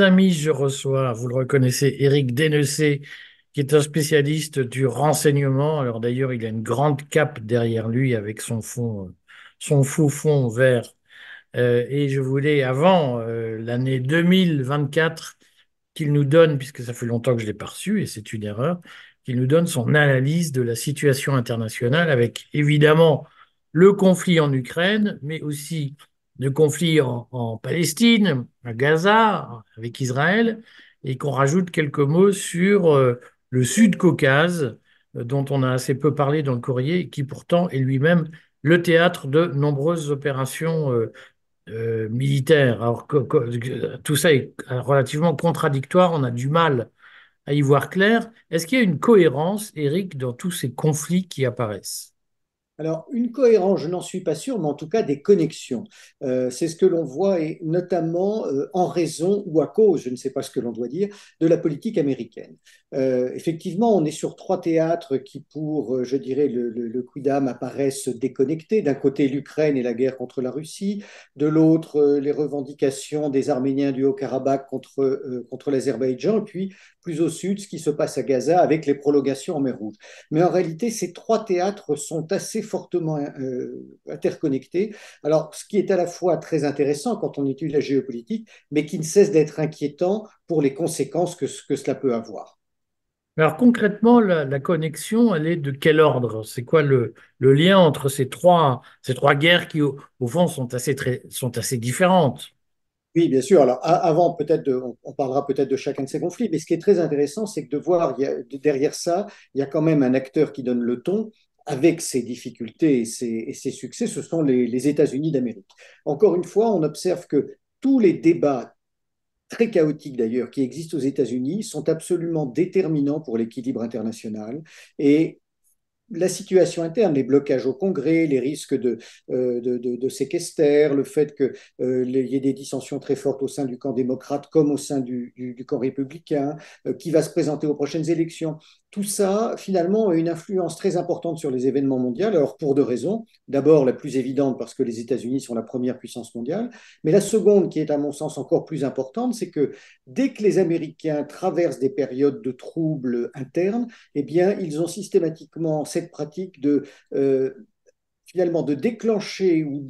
amis, je reçois, vous le reconnaissez, Éric Denessé, qui est un spécialiste du renseignement. Alors d'ailleurs, il a une grande cape derrière lui avec son fond, son faux fond vert. Euh, et je voulais, avant euh, l'année 2024, qu'il nous donne, puisque ça fait longtemps que je l'ai pas reçu, et c'est une erreur, qu'il nous donne son analyse de la situation internationale avec évidemment le conflit en Ukraine, mais aussi de conflits en, Palestine, à Gaza, avec Israël, et qu'on rajoute quelques mots sur euh, le Sud-Caucase, euh, dont on a assez peu parlé dans le courrier, qui pourtant est lui-même le théâtre de nombreuses opérations euh, militaires. Alors tout ça est relativement contradictoire, on a du mal à y voir clair. Est-ce qu'il y a une cohérence, Eric, dans tous ces conflits qui apparaissent? Alors, une cohérence, je n'en suis pas sûr, mais en tout cas des connexions. Euh, c'est ce que l'on voit, et notamment euh, en raison ou à cause, je ne sais pas ce que l'on doit dire, de la politique américaine. Euh, effectivement, on est sur trois théâtres qui, pour, je dirais, le, le, apparaissent déconnectés. D'un côté, l'Ukraine et la guerre contre la Russie, de l'autre, les revendications des Arméniens du Haut-Karabakh contre, contre l'Azerbaïdjan, et puis plus au sud, ce qui se passe à Gaza avec les prolongations en mer Rouge. Mais en réalité, ces trois théâtres sont assez fortement euh, interconnectés. Alors, ce qui est à la fois très intéressant quand on étudie la géopolitique, mais qui ne cesse d'être inquiétant pour les conséquences que, que cela peut avoir. Alors concrètement, la, connexion, elle est de quel ordre? C'est quoi le, le, lien entre ces trois, ces trois guerres qui, au, au fond, sont assez, très, sont assez différentes? Oui, bien sûr. Alors, avant, peut-être, on, parlera peut-être de chacun de ces conflits, mais ce qui est très intéressant, c'est que de voir derrière ça, il y a quand même un acteur qui donne le ton avec ses difficultés et ses, succès, ce sont les, États-Unis d'Amérique. Encore une fois, on observe que tous les débats très chaotiques d'ailleurs qui existent aux États-Unis sont absolument déterminants pour l'équilibre international et la situation interne, les blocages au Congrès, les risques de, euh, le fait qu'il euh, y ait des dissensions très fortes au sein du camp démocrate comme au sein du, du, camp républicain, euh, qui va se présenter aux prochaines élections. Tout ça, finalement, a une influence très importante sur les événements mondiaux, alors pour deux raisons. D'abord, la plus évidente, parce que les États-Unis sont la première puissance mondiale, mais la seconde, qui est à mon sens encore plus importante, c'est que dès que les Américains traversent des périodes de troubles internes, eh bien, ils ont systématiquement cette pratique de euh, finalement de déclencher ou,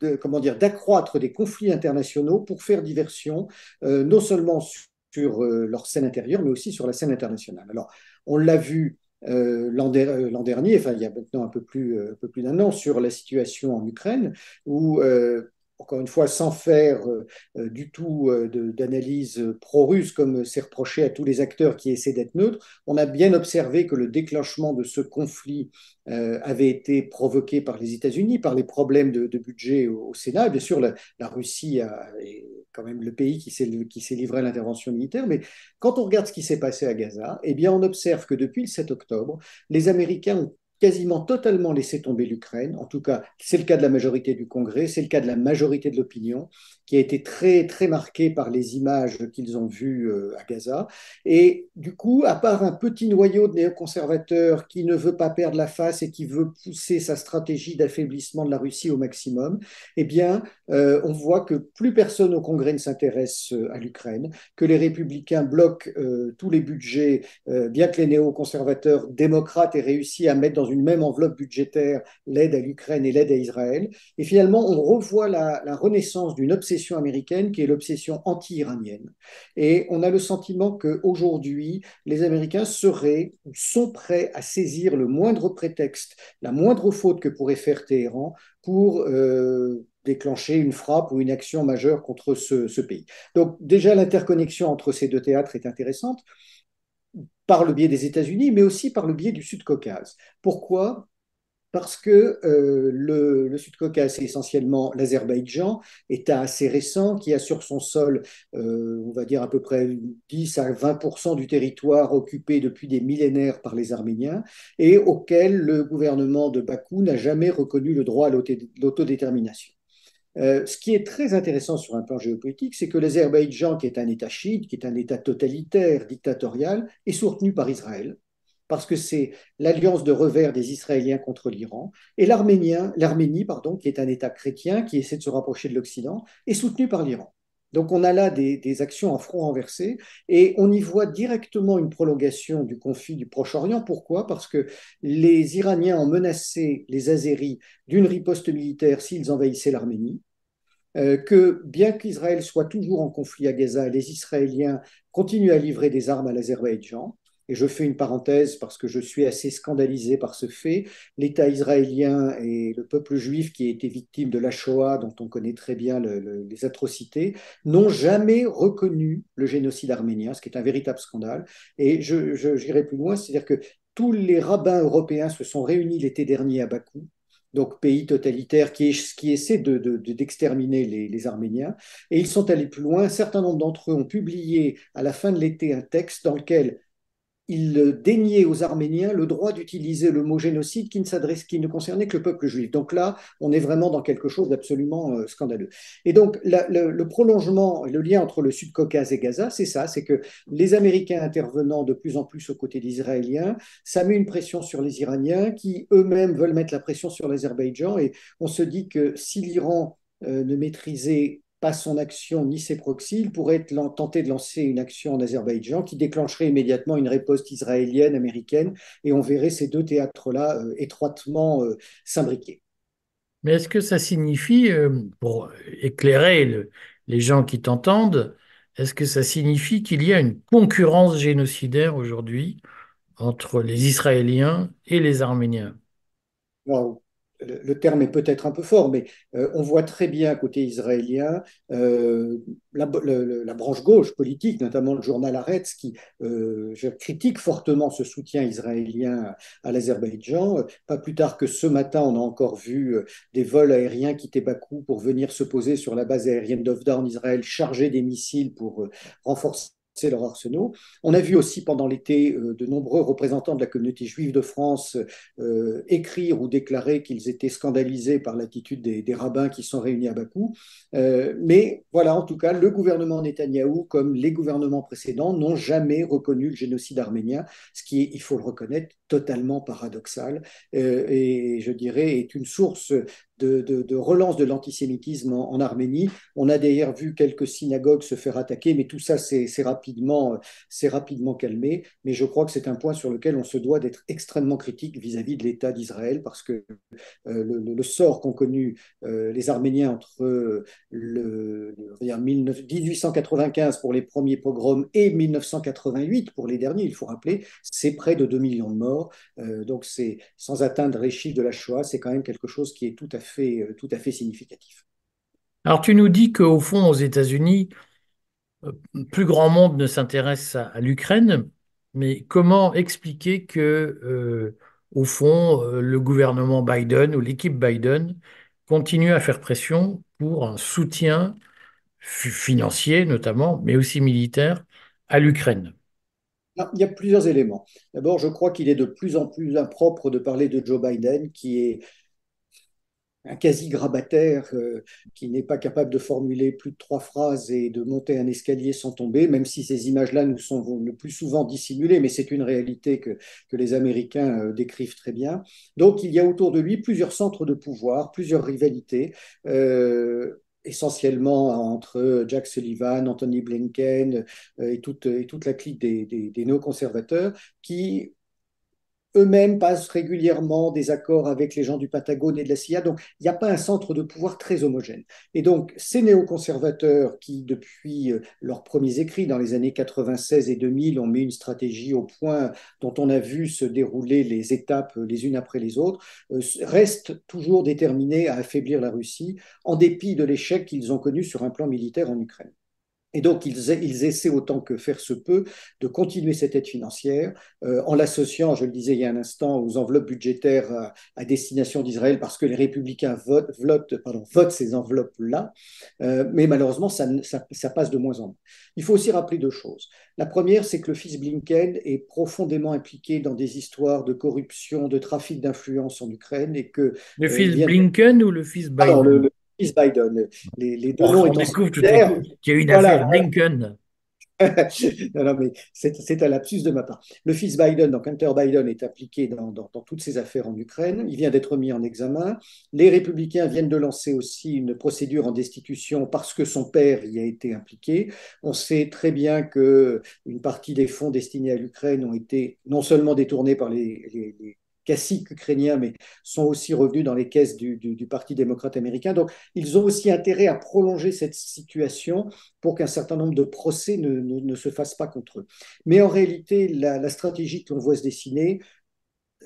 d'accroître des conflits internationaux pour faire diversion, euh, non seulement sur euh, leur scène intérieure, mais aussi sur la scène internationale. Alors, on l'a vu l'an dernier, enfin il y a maintenant un peu plus, un peu plus d'un an, sur la situation en Ukraine, où encore une fois, sans faire euh, euh, du tout euh, d'analyse pro-russe, comme c'est reproché à tous les acteurs qui essaient d'être neutres, on a bien observé que le déclenchement de ce conflit avait été provoqué par les États-Unis, par les problèmes de, budget au, Sénat. Bien sûr, la, Russie est quand même le pays qui s'est livré à l'intervention militaire, mais quand on regarde ce qui s'est passé à Gaza, eh bien, on observe que depuis le 7 octobre, les Américains ont quasiment totalement laissé tomber l'Ukraine. En tout cas, c'est le cas de la majorité du Congrès, c'est le cas de la majorité de l'opinion, qui a été très, très marquée par les images qu'ils ont vues euh, à Gaza. Et du coup, à part un petit noyau de néoconservateurs qui ne veut pas perdre la face et qui veut pousser sa stratégie d'affaiblissement de la Russie au maximum, eh bien, euh, on voit que plus personne au Congrès ne s'intéresse euh, à l'Ukraine, que les républicains bloquent tous les budgets, bien que les néoconservateurs démocrates aient réussi à mettre dans une même enveloppe budgétaire l'aide à l'Ukraine et l'aide à Israël. Et finalement, on revoit la, renaissance d'une obsession américaine qui est l'obsession anti-iranienne. Et on a le sentiment qu'aujourd'hui, les Américains seraient ou sont prêts à saisir le moindre prétexte, la moindre faute que pourrait faire Téhéran pour euh, déclencher une frappe ou une action majeure contre ce, ce pays. Donc déjà, l'interconnexion entre ces deux théâtres est intéressante par le biais des États-Unis, mais aussi par le biais du Sud-Caucase. Pourquoi? Parce que euh, le, Sud-Caucase, c'est essentiellement l'Azerbaïdjan, État assez récent qui a sur son sol, euh, on va dire à peu près 10 à 20 du territoire occupé depuis des millénaires par les Arméniens, et auquel le gouvernement de Bakou n'a jamais reconnu le droit à l'autodétermination. Euh, ce qui est très intéressant sur un plan géopolitique, c'est que l'Azerbaïdjan, qui est un État chiite, qui est un État totalitaire, dictatorial, est soutenu par Israël, parce que c'est l'alliance de revers des Israéliens contre l'Iran, et l'Arménie, pardon, qui est un État chrétien, qui essaie de se rapprocher de l'Occident, est soutenu par l'Iran. Donc on a là des, actions à front renversé et on y voit directement une prolongation du conflit du Proche-Orient. Pourquoi? Parce que les Iraniens ont menacé les Azéris d'une riposte militaire s'ils envahissaient l'Arménie. Euh, que bien qu'Israël soit toujours en conflit à Gaza, les Israéliens continuent à livrer des armes à l'Azerbaïdjan. Et je fais une parenthèse parce que je suis assez scandalisé par ce fait. L'État israélien et le peuple juif qui a été victime de la Shoah, dont on connaît très bien le, le, les atrocités, n'ont jamais reconnu le génocide arménien, ce qui est un véritable scandale. Et j'irai je, plus loin, c'est-à-dire que tous les rabbins européens se sont réunis l'été dernier à Bakou donc pays totalitaire qui, essaie d'exterminer de, de, les, les, Arméniens. Et ils sont allés plus loin. Un certain nombre d'entre eux ont publié à la fin de l'été un texte dans lequel il déniait aux Arméniens le droit d'utiliser le mot génocide qui ne s'adresse, qui concernait que le peuple juif. Donc là, on est vraiment dans quelque chose d'absolument euh, scandaleux. Et donc le, prolongement, le lien entre le Sud-Caucase et Gaza, c'est ça, c'est que les Américains intervenant de plus en plus aux côtés des Israéliens, ça met une pression sur les Iraniens qui eux-mêmes veulent mettre la pression sur l'Azerbaïdjan. Et on se dit que si l'Iran euh, ne maîtrisait pas son action ni ses proxys, il pourrait tenter de lancer une action en Azerbaïdjan qui déclencherait immédiatement une riposte israélienne, américaine, et on verrait ces deux théâtres-là euh, étroitement euh, s'imbriquer. Mais est-ce que ça signifie, euh, pour éclairer le, les gens qui t'entendent, est-ce que ça signifie qu'il y a une concurrence génocidaire aujourd'hui entre les Israéliens et les Arméniens? Le terme est peut-être un peu fort, mais euh, on voit très bien côté israélien euh, la, branche gauche politique, notamment le journal Haaretz, qui euh, critique fortement ce soutien israélien à, l'Azerbaïdjan. Pas plus tard que ce matin, on a encore vu des vols aériens quitter Bakou pour venir se poser sur la base aérienne d'Ovda en Israël, chargés des missiles pour renforcer leurs arsenaux. On a vu aussi pendant l'été euh, de nombreux représentants de la communauté juive de France euh, écrire ou déclarer qu'ils étaient scandalisés par l'attitude des, rabbins qui sont réunis à Bakou. Euh, mais voilà, en tout cas, le gouvernement Netanyahou, comme les gouvernements précédents, n'ont jamais reconnu le génocide arménien, ce qui il faut le reconnaître, totalement paradoxal et je dirais est une source de, relance de l'antisémitisme en, Arménie. On a d'ailleurs vu quelques synagogues se faire attaquer, mais tout ça s'est rapidement, rapidement calmé. Mais je crois que c'est un point sur lequel on se doit d'être extrêmement critique vis-à-vis -vis de l'État d'Israël, parce que euh, le, sort qu'ont connu euh, les Arméniens entre le, le 1895 pour les premiers pogroms et 1988 pour les derniers, il faut rappeler, c'est près de 2 millions de morts. Euh, donc c'est sans atteindre les chiffres de la Shoah, c'est quand même quelque chose qui est tout à fait, euh, tout à fait significatif. Alors tu nous dis qu'au fond, aux États-Unis, euh, plus grand monde ne s'intéresse à, à l'Ukraine, mais comment expliquer que, euh, au fond, le gouvernement Biden ou l'équipe Biden continue à faire pression pour un soutien financier notamment, mais aussi militaire, à l'Ukraine? Il y a plusieurs éléments. D'abord, je crois qu'il est de plus en plus impropre de parler de Joe Biden, qui est un quasi-grabataire euh, qui n'est pas capable de formuler plus de trois phrases et de monter un escalier sans tomber, même si ces images-là nous sont le plus souvent dissimulées, mais c'est une réalité que, les Américains euh, décrivent très bien. Donc il y a autour de lui plusieurs centres de pouvoir, plusieurs rivalités. Euh, essentiellement entre Jack Sullivan, Anthony Blinken et toute, et toute la clique des, des, des néoconservateurs qui eux-mêmes passent régulièrement des accords avec les gens du Patagone et de la CIA. Donc, il n'y a pas un centre de pouvoir très homogène. Et donc, ces néoconservateurs qui, depuis euh, leurs premiers écrits dans les années 96 et 2000, ont mis une stratégie au point dont on a vu se dérouler les étapes les unes après les autres, euh, restent toujours déterminés à affaiblir la Russie, en dépit de l'échec qu'ils ont connu sur un plan militaire en Ukraine. Et donc, ils, ils, essaient autant que faire se peut de continuer cette aide financière euh, en l'associant, je le disais il y a un instant, aux enveloppes budgétaires à, à destination d'Israël parce que les républicains votent, votent, pardon, votent ces enveloppes-là. Euh, mais malheureusement, ça, ça, ça, passe de moins en moins. Il faut aussi rappeler deux choses. La première, c'est que le fils Blinken est profondément impliqué dans des histoires de corruption, de trafic d'influence en Ukraine et que... Le fils euh, Blinken ou le fils Biden? alors, le, le, Biden. Les, les deux noms On découvre qu'il y a une voilà. affaire Blinken. non, mais c'est un lapsus de ma part. Le fils Biden, donc Hunter Biden, est impliqué dans, dans, dans toutes ces affaires en Ukraine. Il vient d'être mis en examen. Les républicains viennent de lancer aussi une procédure en destitution parce que son père y a été impliqué. On sait très bien que une partie des fonds destinés à l'Ukraine ont été non seulement détournés par les, les, les caciques ukrainiens, mais sont aussi revenus dans les caisses du, Parti démocrate américain. Donc, ils ont aussi intérêt à prolonger cette situation pour qu'un certain nombre de procès ne, se fassent pas contre eux. Mais en réalité, la, stratégie que voit se dessiner,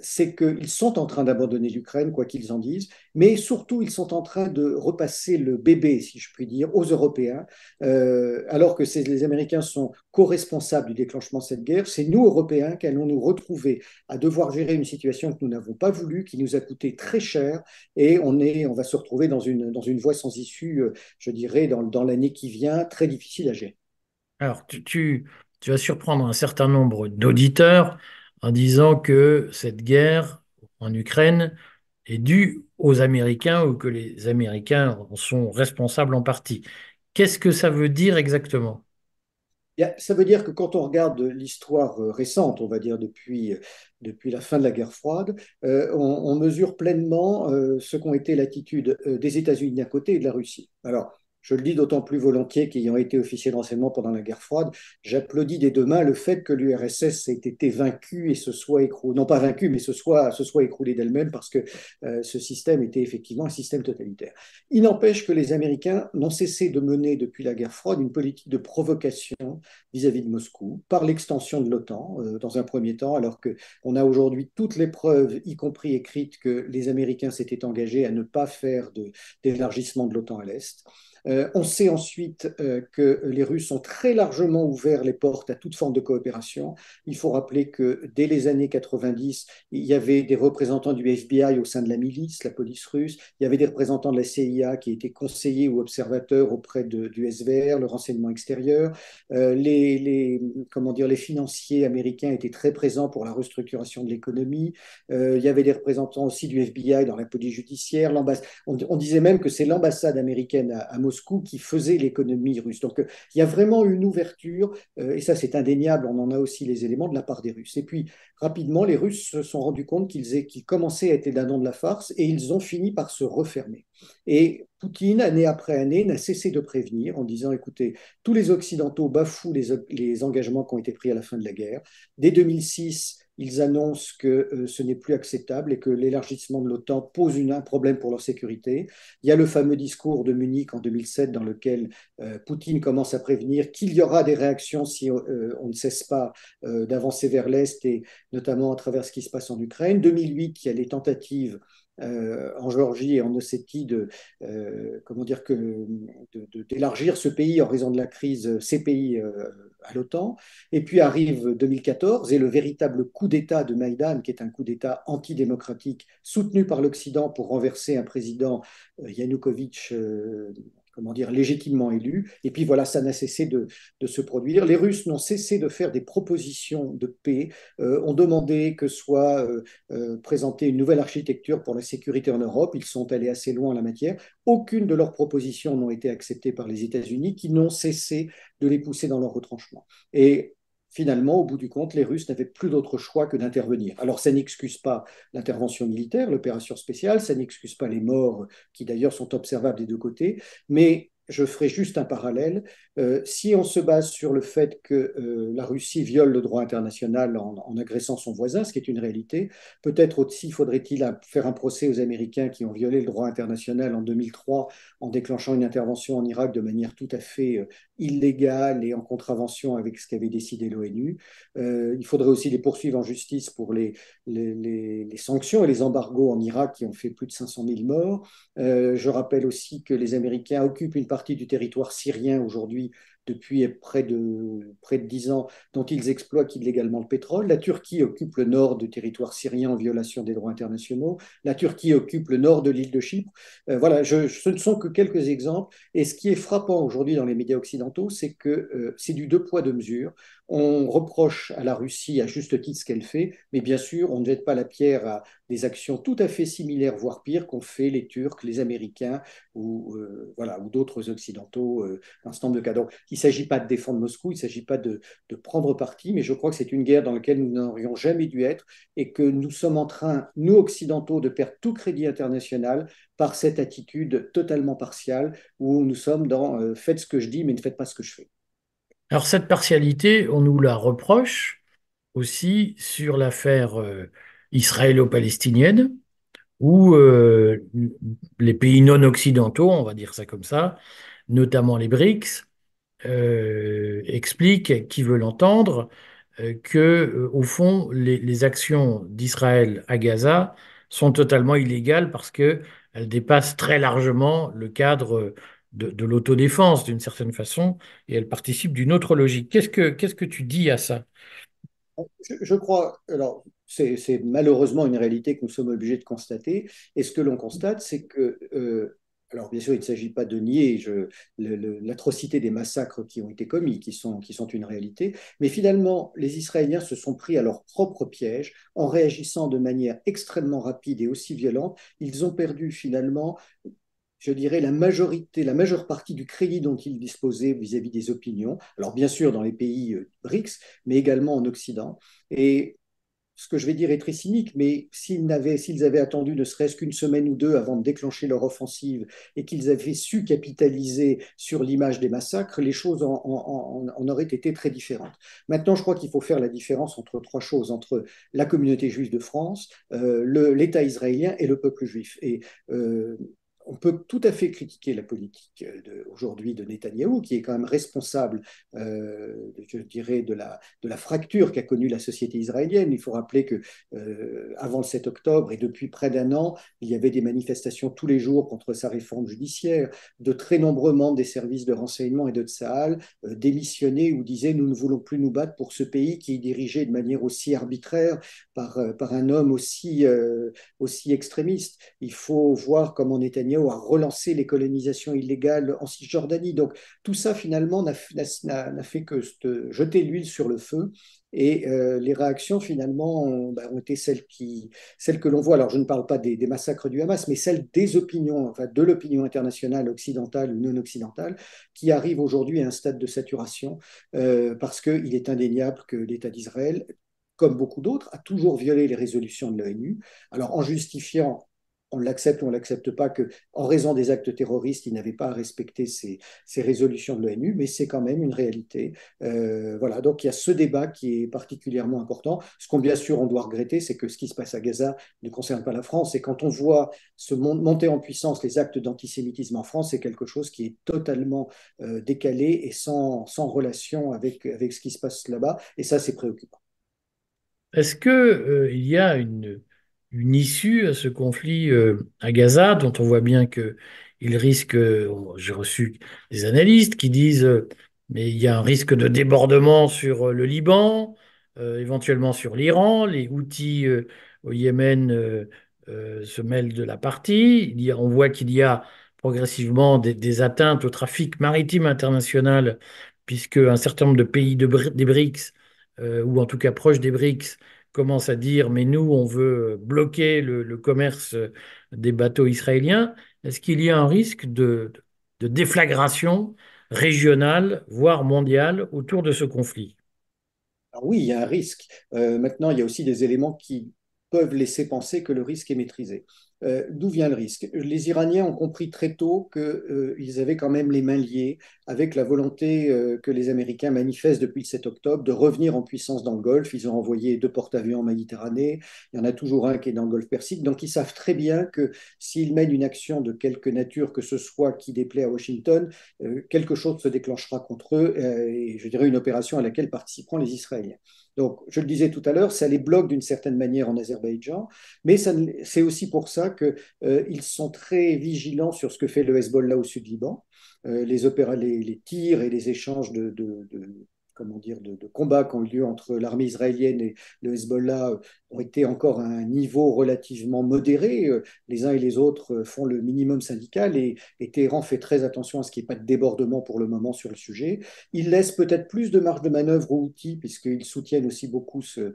c'est qu'ils sont en train d'abandonner l'Ukraine, quoi qu'ils en disent, mais surtout ils sont en train de repasser le bébé, si je puis dire, aux Européens, euh, alors que les Américains sont co-responsables du déclenchement de cette guerre. C'est nous, Européens, qui allons nous retrouver à devoir gérer une situation que nous n'avons pas voulu, qui nous a coûté très cher, et on, est, on va se retrouver dans une, dans une voie sans issue, euh, je dirais, dans, l'année qui vient, très difficile à gérer. Alors, tu, tu vas surprendre un certain nombre d'auditeurs en disant que cette guerre en Ukraine est due aux Américains ou que les Américains en sont responsables en partie. Qu'est-ce que ça veut dire exactement? Ça veut dire que quand on regarde l'histoire euh, récente, on va dire depuis, euh, depuis la fin de la guerre froide, euh, on, mesure pleinement ce qu'ont été l'attitude des États-Unis d'un côté et de la Russie. Alors, je le dis d'autant plus volontiers qu'ayant été officier de renseignement pendant la guerre froide, j'applaudis des deux mains le fait que l'URSS ait été vaincue et se soit écroulée, non pas vaincue, mais se soit, écroulée d'elle-même parce que euh, ce système était effectivement un système totalitaire. Il n'empêche que les Américains n'ont cessé de mener depuis la guerre froide une politique de provocation vis-à- d'évis -vis de Moscou par l'extension de l'OTAN euh, dans un premier temps, alors qu'on a aujourd'hui toutes les preuves, y compris écrites, que les Américains s'étaient engagés à ne pas faire d'élargissement de l'OTAN à l'Est. Euh, on sait ensuite euh, que les Russes ont très largement ouvert les portes à toute forme de coopération. Il faut rappeler que dès les années 90, il y avait des représentants du FBI au sein de la milice, la police russe. Il y avait des représentants de la CIA qui étaient conseillers ou observateurs auprès de, du SVR, le renseignement extérieur. Euh, les, comment dire, les financiers américains étaient très présents pour la restructuration de l'économie. Il y avait des représentants aussi du FBI dans la police judiciaire. On, on, disait même que c'est l'ambassade américaine à, à Moscou qui faisait l'économie russe. Donc il y a vraiment une ouverture, euh, et ça c'est indéniable, on en a aussi les éléments de la part des Russes. Et puis rapidement, les Russes se sont rendus compte qu'ils qu commençaient à être dindons de la farce et ils ont fini par se refermer. Et Poutine, année après année, n'a cessé de prévenir en disant, écoutez, tous les Occidentaux bafouent les, engagements qui ont été pris à la fin de la guerre. Dès 2006, ils annoncent que euh, ce n'est plus acceptable et que l'élargissement de l'OTAN pose un problème pour leur sécurité. Il y a le fameux discours de Munich en 2007 dans lequel euh, Poutine commence à prévenir qu'il y aura des réactions si euh, on ne cesse pas d'avancer vers l'Est et notamment à travers ce qui se passe en Ukraine. 2008, il y a les tentatives euh, en Géorgie et en Ossétie de euh, comment dire que d'élargir ce pays en raison de la crise, ces pays euh, à l'OTAN. Et puis arrive 2014 et le véritable coup d'État de Maïdan, qui est un coup d'État antidémocratique soutenu par l'Occident pour renverser un président Yanukovych comment dire, légitimement élu. Et puis voilà, ça n'a cessé de, se produire. Les Russes n'ont cessé de faire des propositions de paix, euh, ont demandé que soit euh, euh, présentée une nouvelle architecture pour la sécurité en Europe. Ils sont allés assez loin en la matière. Aucune de leurs propositions n'ont été acceptées par les États-Unis, qui n'ont cessé de les pousser dans leur retranchement. Et finalement, au bout du compte, les Russes n'avaient plus d'autre choix que d'intervenir. Alors, ça n'excuse pas l'intervention militaire, l'opération spéciale, ça n'excuse pas les morts qui d'ailleurs sont observables des deux côtés, mais je ferai juste un parallèle. Euh, si on se base sur le fait que euh, la Russie viole le droit international en, agressant son voisin, ce qui est une réalité, peut-être aussi faudrait-il faire un procès aux Américains qui ont violé le droit international en 2003 en déclenchant une intervention en Irak de manière tout à fait euh, illégale et en contravention avec ce qu'avait décidé l'ONU. Il faudrait aussi les poursuivre en justice pour les, les, sanctions et les embargos en Irak qui ont fait plus de 500 000 morts. Je rappelle aussi que les Américains occupent une partie du territoire syrien aujourd'hui depuis près de, près de 10 ans, dont ils exploitent illégalement le pétrole. La Turquie occupe le nord du territoire syrien en violation des droits internationaux. La Turquie occupe le nord de l'île de Chypre. Euh, voilà, ce ne sont que quelques exemples. Et ce qui est frappant aujourd'hui dans les médias occidentaux, c'est que euh, c'est du deux poids, deux mesures. On reproche à la Russie à juste titre ce qu'elle fait, mais bien sûr, on ne jette pas la pierre à des actions tout à fait similaires, voire pires, qu'ont fait les Turcs, les Américains ou, euh, voilà, ou d'autres Occidentaux euh, dans ce nombre de cas. Donc, il ne s'agit pas de défendre Moscou, il ne s'agit pas de, de, prendre parti, mais je crois que c'est une guerre dans laquelle nous n'aurions jamais dû être et que nous sommes en train, nous occidentaux, de perdre tout crédit international par cette attitude totalement partiale où nous sommes dans euh, faites ce que je dis, mais ne faites pas ce que je fais. Alors cette partialité, on nous la reproche aussi sur l'affaire euh, israélo-palestinienne, où euh, les pays non occidentaux, on va dire ça comme ça, notamment les BRICS, euh, expliquent, qui veut l'entendre, que au fond, les, les actions d'Israël à Gaza sont totalement illégales parce que elles dépassent très largement le cadre de, l'autodéfense d'une certaine façon et elles participent d'une autre logique. Qu'est-ce que, qu'est-ce que tu dis à ça? Je, je crois, alors c'est malheureusement une réalité que nous sommes obligés de constater, et ce que l'on constate, c'est que euh, alors, bien sûr, il ne s'agit pas de nier l'atrocité des massacres qui ont été commis, qui sont, qui sont une réalité, mais finalement, les Israéliens se sont pris à leur propre piège en réagissant de manière extrêmement rapide et aussi violente. Ils ont perdu finalement je dirais, la majorité, la majeure partie du crédit dont ils disposaient vis-à-vis -vis des opinions. Alors, bien sûr, dans les pays euh, BRICS, mais également en Occident. Et ce que je vais dire est très cynique, mais s'ils avaient, attendu ne serait-ce qu'une semaine ou deux avant de déclencher leur offensive et qu'ils avaient su capitaliser sur l'image des massacres, les choses en, auraient été très différentes. Maintenant, je crois qu'il faut faire la différence entre trois choses, entre la communauté juive de France, euh, l'État israélien et le peuple juif. Et euh, on peut tout à fait critiquer la politique aujourd'hui de Netanyahou, qui est quand même responsable, euh, je dirais, de la, de la fracture qu'a connue la société israélienne. Il faut rappeler que euh, avant le 7 octobre et depuis près d'un an, il y avait des manifestations tous les jours contre sa réforme judiciaire. De très nombreux membres des services de renseignement et de Tsahal euh, démissionnaient ou disaient nous ne voulons plus nous battre pour ce pays qui est dirigé de manière aussi arbitraire par, euh, par un homme aussi, euh, aussi extrémiste. Il faut voir comment Netanyahou à relancer les colonisations illégales en Cisjordanie. Donc tout ça finalement n'a fait que jeter l'huile sur le feu. Et euh, les réactions finalement ont, bah, ont, été celles, qui, celles que l'on voit. Alors je ne parle pas des, massacres du Hamas, mais celles des opinions, enfin de l'opinion internationale occidentale ou non occidentale, qui arrivent aujourd'hui à un stade de saturation euh, parce qu'il est indéniable que l'État d'Israël comme beaucoup d'autres, a toujours violé les résolutions de l'ONU. Alors en justifiant on l'accepte ou on l'accepte pas, que en raison des actes terroristes, il n'avait pas à respecter ces, résolutions de l'ONU, mais c'est quand même une réalité. Euh, voilà, donc il y a ce débat qui est particulièrement important. Ce qu'on bien sûr on doit regretter, c'est que ce qui se passe à Gaza ne concerne pas la France. Et quand on voit se monter en puissance les actes d'antisémitisme en France, c'est quelque chose qui est totalement euh, décalé et sans, relation avec, avec ce qui se passe là-bas. Et ça, c'est préoccupant. Est-ce qu'il euh, y a une une issue à ce conflit euh, à Gaza, dont on voit bien que il risque, euh, j'ai reçu des analystes qui disent, euh, mais il y a un risque de débordement sur le Liban, éventuellement sur l'Iran, les Houthis au Yémen se mêlent de la partie, on voit qu'il y a progressivement des, atteintes au trafic maritime international, puisque un certain nombre de pays de, des BRICS, ou en tout cas proches des BRICS, commence à dire, mais nous, on veut bloquer le, commerce des bateaux israéliens, est-ce qu'il y a un risque de, déflagration régionale, voire mondiale, autour de ce conflit? Oui, il y a un risque. Euh, maintenant, il y a aussi des éléments qui peuvent laisser penser que le risque est maîtrisé. Euh, d'où vient le risque? Les Iraniens ont compris très tôt qu'ils euh, avaient quand même les mains liées avec la volonté euh, que les Américains manifestent depuis le 7 octobre de revenir en puissance dans le Golfe. Ils ont envoyé deux porte-avions en Méditerranée, il y en a toujours un qui est dans le Golfe Persique, donc ils savent très bien que s'ils mènent une action de quelque nature que ce soit qui déplaît à Washington, quelque chose se déclenchera contre eux, et je dirais une opération à laquelle participeront les Israéliens. Donc, je le disais tout à l'heure, ça les bloque d'une certaine manière en Azerbaïdjan, mais c'est aussi pour ça qu'ils euh, sont très vigilants sur ce que fait le Hezbollah au sud Liban. Euh, les, les, les, tirs et les échanges de comment dire, de, de, combats qui ont eu lieu entre l'armée israélienne et le Hezbollah ont été encore à un niveau relativement modéré. Euh, les uns et les autres euh, font le minimum syndical et, Téhéran fait très attention à ce qu'il n'y ait pas de débordement pour le moment sur le sujet. Il laisse peut-être plus de marge de manœuvre aux outils, puisqu'ils soutiennent aussi beaucoup ce,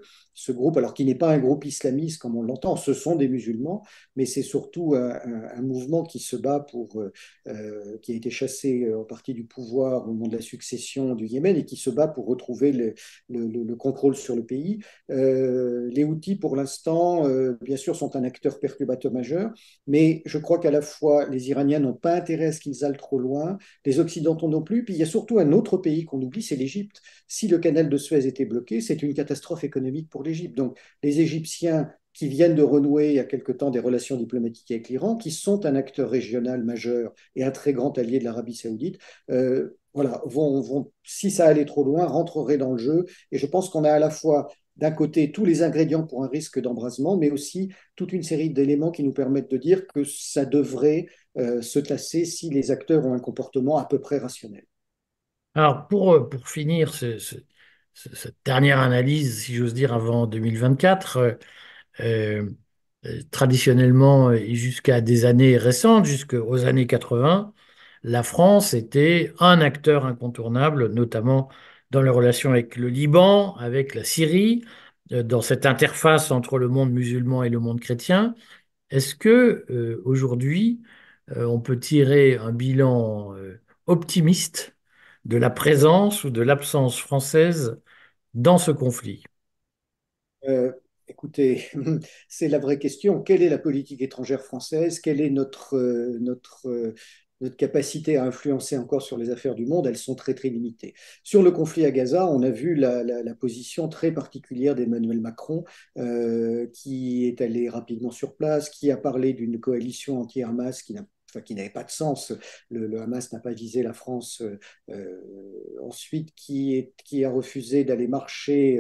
groupe, alors qui n'est pas un groupe islamiste comme on l'entend, ce sont des musulmans, mais c'est surtout un, mouvement qui se bat pour, euh, qui a été chassé en partie du pouvoir au moment de la succession du Yémen et qui se bat pour retrouver le, le, le contrôle sur le pays. Les outils, pour l'instant, euh, bien sûr, sont un acteur perturbateur majeur, mais je crois qu'à la fois les Iraniens n'ont pas intérêt à ce qu'ils aillent trop loin, les Occidentaux non plus, puis il y a surtout un autre pays qu'on oublie, c'est l'Égypte. Si le canal de Suez était bloqué, c'est une catastrophe économique pour l'Égypte. Donc les Égyptiens qui viennent de renouer il y a quelque temps des relations diplomatiques avec l'Iran, qui sont un acteur régional majeur et un très grand allié de l'Arabie saoudite, euh, voilà, vont, vont, si ça allait trop loin, rentreraient dans le jeu. Et je pense qu'on a à la fois d'un côté tous les ingrédients pour un risque d'embrasement, mais aussi toute une série d'éléments qui nous permettent de dire que ça devrait euh, se tasser si les acteurs ont un comportement à peu près rationnel. Alors, pour, euh, pour finir ce, ce, cette dernière analyse, si j'ose dire, avant 2024, euh, euh, traditionnellement et jusqu'à des années récentes, jusqu'aux années 80, la France était un acteur incontournable, notamment dans les relations avec le Liban, avec la Syrie, euh, dans cette interface entre le monde musulman et le monde chrétien. Est-ce que euh, aujourd'hui, euh, on peut tirer un bilan optimiste de la présence ou de l'absence française dans ce conflit? Écoutez, c'est la vraie question. Quelle est la politique étrangère française? Quelle est notre, notre capacité à influencer encore sur les affaires du monde Elles sont très très limitées. Sur le conflit à Gaza, on a vu la, position très particulière d'Emmanuel Macron, euh, qui est allé rapidement sur place, qui a parlé d'une coalition anti-Hamas qui n'a qui n'avait pas de sens. Le, Hamas n'a pas visé la France. Euh, ensuite, qui, a refusé d'aller marcher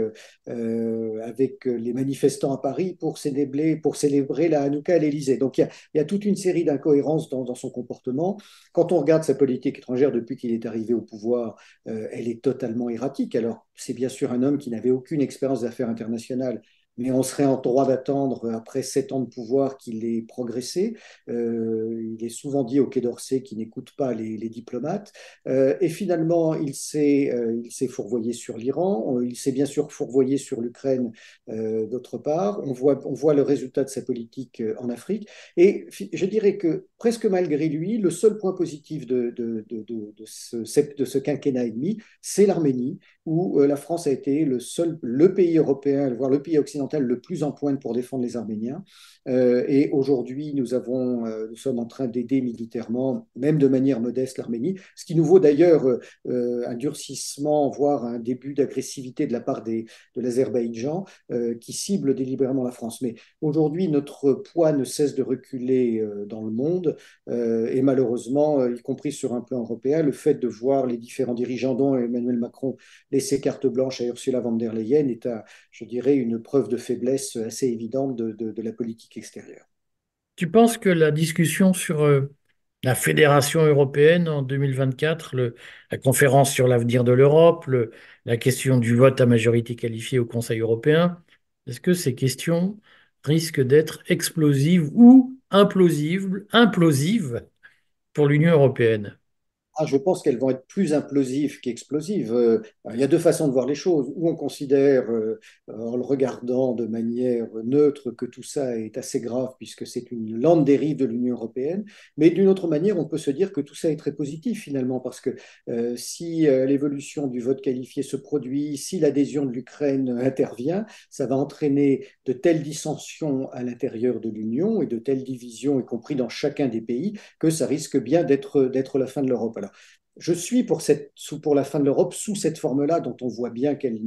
euh, avec les manifestants à Paris pour célébrer, la Hanouka à l'Élysée. Donc, il y, a, toute une série d'incohérences dans, son comportement. Quand on regarde sa politique étrangère depuis qu'il est arrivé au pouvoir, euh, elle est totalement erratique. Alors, c'est bien sûr un homme qui n'avait aucune expérience d'affaires internationales mais on serait en droit d'attendre, après sept ans de pouvoir, qu'il ait progressé. Euh, il est souvent dit au Quai d'Orsay qu'il n'écoute pas les, diplomates. Euh, et finalement, il s'est euh, fourvoyé sur l'Iran, il s'est bien sûr fourvoyé sur l'Ukraine euh, d'autre part. On voit, on voit le résultat de sa politique euh, en Afrique. Et je dirais que presque malgré lui, le seul point positif de, de, de, de ce, ce quinquennat et demi, c'est l'Arménie, où euh, la France a été le seul, le pays européen, voire le pays occidental le plus en pointe pour défendre les Arméniens. Euh, et aujourd'hui, euh, nous sommes en train d'aider militairement, même de manière modeste, l'Arménie, ce qui nous vaut d'ailleurs euh, un durcissement, voire un début d'agressivité de la part des, de l'Azerbaïdjan, qui cible délibérément la France. Mais aujourd'hui, notre poids ne cesse de reculer dans le monde, et malheureusement, y compris sur un plan européen, le fait de voir les différents dirigeants, dont Emmanuel Macron, laisser carte blanche à Ursula von der Leyen est, à, je dirais, une preuve de faiblesse assez évidente de, de, de la politique extérieure. Tu penses que la discussion sur euh, la fédération européenne en 2024, le, la conférence sur l'avenir de l'Europe, la question du vote à majorité qualifiée au Conseil européen, est-ce que ces questions risquent d'être explosives ou implosives, implosives pour l'Union européenne? Ah, je pense qu'elles vont être plus implosives qu'explosives. Euh, il y a deux façons de voir les choses. Ou on considère, euh, en le regardant de manière neutre, que tout ça est assez grave puisque c'est une lente dérive de l'Union européenne. Mais d'une autre manière, on peut se dire que tout ça est très positif finalement parce que euh, si l'évolution du vote qualifié se produit, si l'adhésion de l'Ukraine intervient, ça va entraîner de telles dissensions à l'intérieur de l'Union et de telles divisions, y compris dans chacun des pays, que ça risque bien d'être la fin de l'Europe. Alors, je suis pour, cette, pour la fin de l'Europe sous cette forme-là, dont on voit bien qu'elle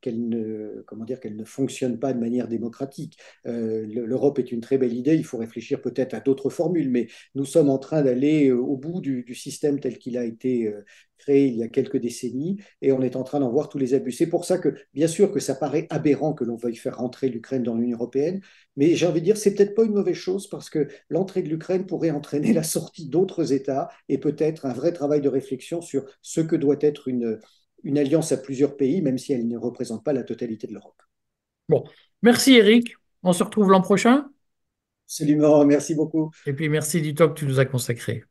qu'elle ne, comment dire, qu'elle ne fonctionne pas de manière démocratique. Euh, L'Europe est une très belle idée, il faut réfléchir peut-être à d'autres formules, mais nous sommes en train d'aller euh, au bout du, système tel qu'il a été euh, créé il y a quelques décennies, et on est en train d'en voir tous les abus. C'est pour ça que, bien sûr, que ça paraît aberrant que l'on veuille faire rentrer l'Ukraine dans l'Union européenne, mais j'ai envie de dire, c'est peut-être pas une mauvaise chose parce que l'entrée de l'Ukraine pourrait entraîner la sortie d'autres États et peut-être un vrai travail de réflexion sur ce que doit être une, une alliance à plusieurs pays, même si elle ne représente pas la totalité de l'Europe. Bon, Merci Eric, on se retrouve l'an prochain Absolument, merci beaucoup. et puis merci du temps que tu nous as consacré.